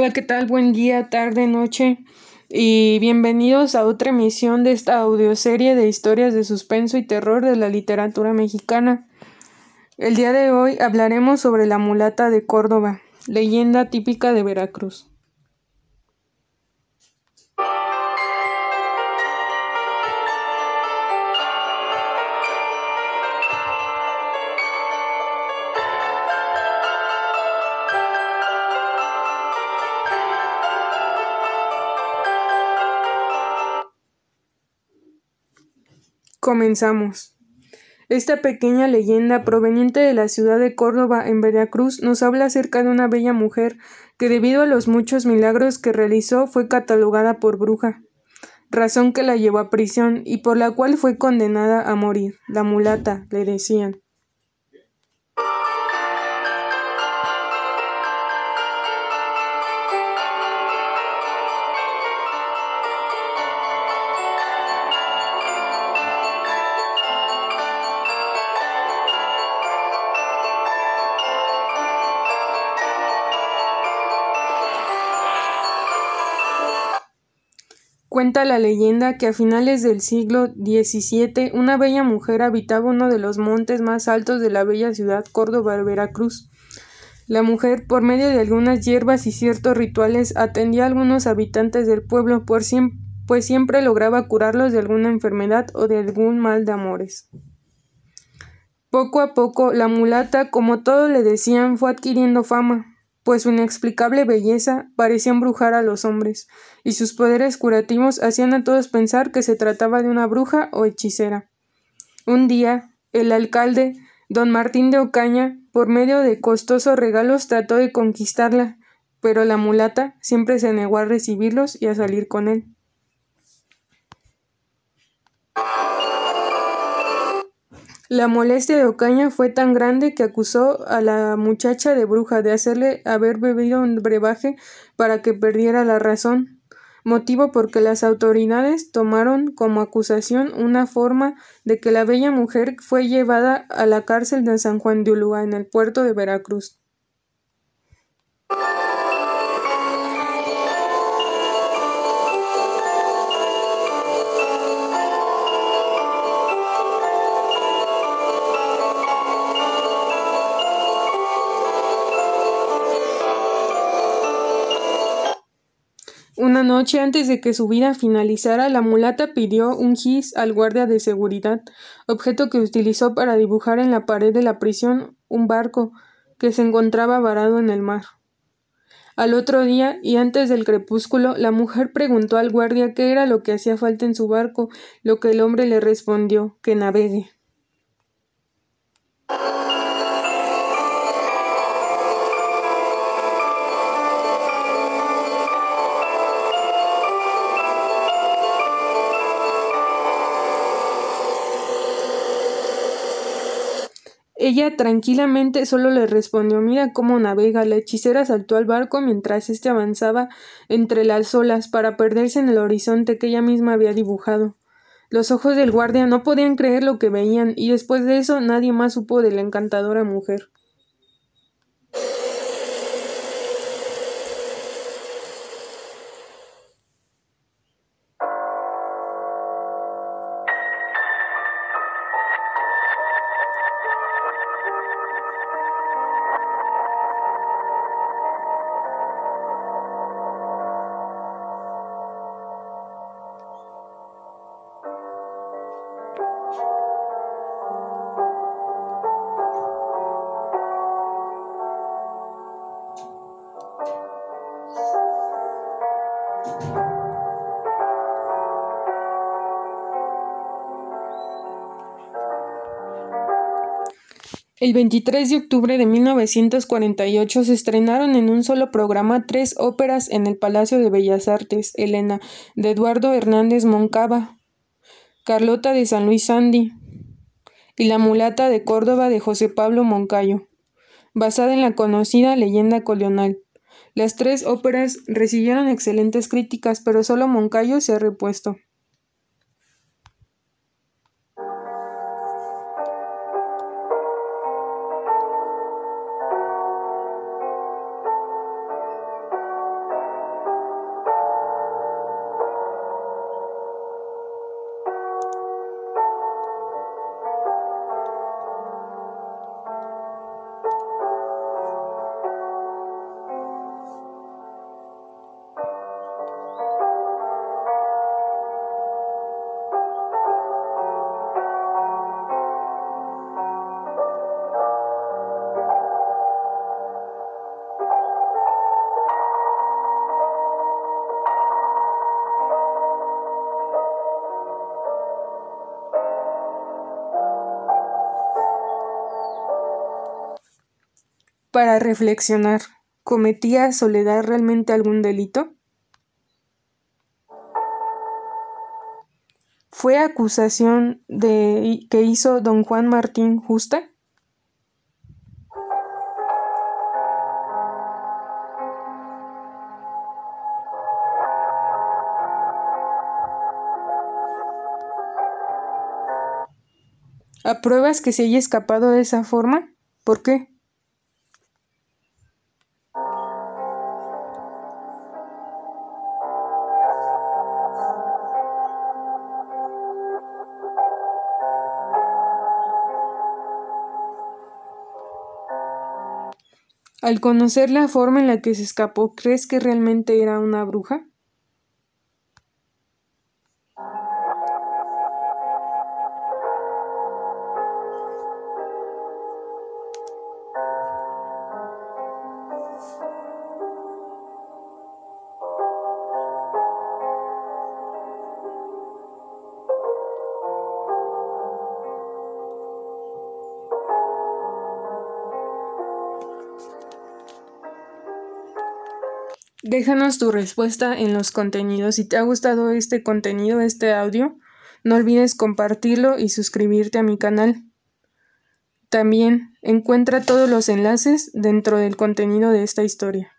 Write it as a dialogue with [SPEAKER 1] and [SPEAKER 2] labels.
[SPEAKER 1] Hola, ¿qué tal? Buen día, tarde, noche y bienvenidos a otra emisión de esta audioserie de historias de suspenso y terror de la literatura mexicana. El día de hoy hablaremos sobre la mulata de Córdoba, leyenda típica de Veracruz. Comenzamos. Esta pequeña leyenda proveniente de la ciudad de Córdoba, en Veracruz, nos habla acerca de una bella mujer que debido a los muchos milagros que realizó fue catalogada por bruja, razón que la llevó a prisión y por la cual fue condenada a morir. La mulata, le decían. Cuenta la leyenda que a finales del siglo XVII una bella mujer habitaba uno de los montes más altos de la bella ciudad Córdoba, Veracruz. La mujer, por medio de algunas hierbas y ciertos rituales, atendía a algunos habitantes del pueblo, por pues siempre lograba curarlos de alguna enfermedad o de algún mal de amores. Poco a poco, la mulata, como todos le decían, fue adquiriendo fama, pues su inexplicable belleza parecía embrujar a los hombres, y sus poderes curativos hacían a todos pensar que se trataba de una bruja o hechicera. Un día, el alcalde, don Martín de Ocaña, por medio de costosos regalos trató de conquistarla, pero la mulata siempre se negó a recibirlos y a salir con él. La molestia de Ocaña fue tan grande que acusó a la muchacha de bruja de hacerle haber bebido un brebaje para que perdiera la razón, motivo porque las autoridades tomaron como acusación una forma de que la bella mujer fue llevada a la cárcel de San Juan de Ulúa en el puerto de Veracruz. Una noche antes de que su vida finalizara, la mulata pidió un gis al guardia de seguridad, objeto que utilizó para dibujar en la pared de la prisión un barco que se encontraba varado en el mar. Al otro día, y antes del crepúsculo, la mujer preguntó al guardia qué era lo que hacía falta en su barco, lo que el hombre le respondió que navegue. Ella tranquilamente solo le respondió Mira cómo navega. La hechicera saltó al barco mientras éste avanzaba entre las olas para perderse en el horizonte que ella misma había dibujado. Los ojos del guardia no podían creer lo que veían, y después de eso nadie más supo de la encantadora mujer. El 23 de octubre de 1948 se estrenaron en un solo programa tres óperas en el Palacio de Bellas Artes, Elena, de Eduardo Hernández Moncava, Carlota de San Luis Sandy y La mulata de Córdoba de José Pablo Moncayo, basada en la conocida leyenda colonial. Las tres óperas recibieron excelentes críticas, pero solo Moncayo se ha repuesto. Para reflexionar. ¿Cometía Soledad realmente algún delito? ¿Fue acusación de que hizo don Juan Martín justa? ¿Apruebas que se haya escapado de esa forma? ¿Por qué? Al conocer la forma en la que se escapó, ¿crees que realmente era una bruja? Déjanos tu respuesta en los contenidos. Si te ha gustado este contenido, este audio, no olvides compartirlo y suscribirte a mi canal. También encuentra todos los enlaces dentro del contenido de esta historia.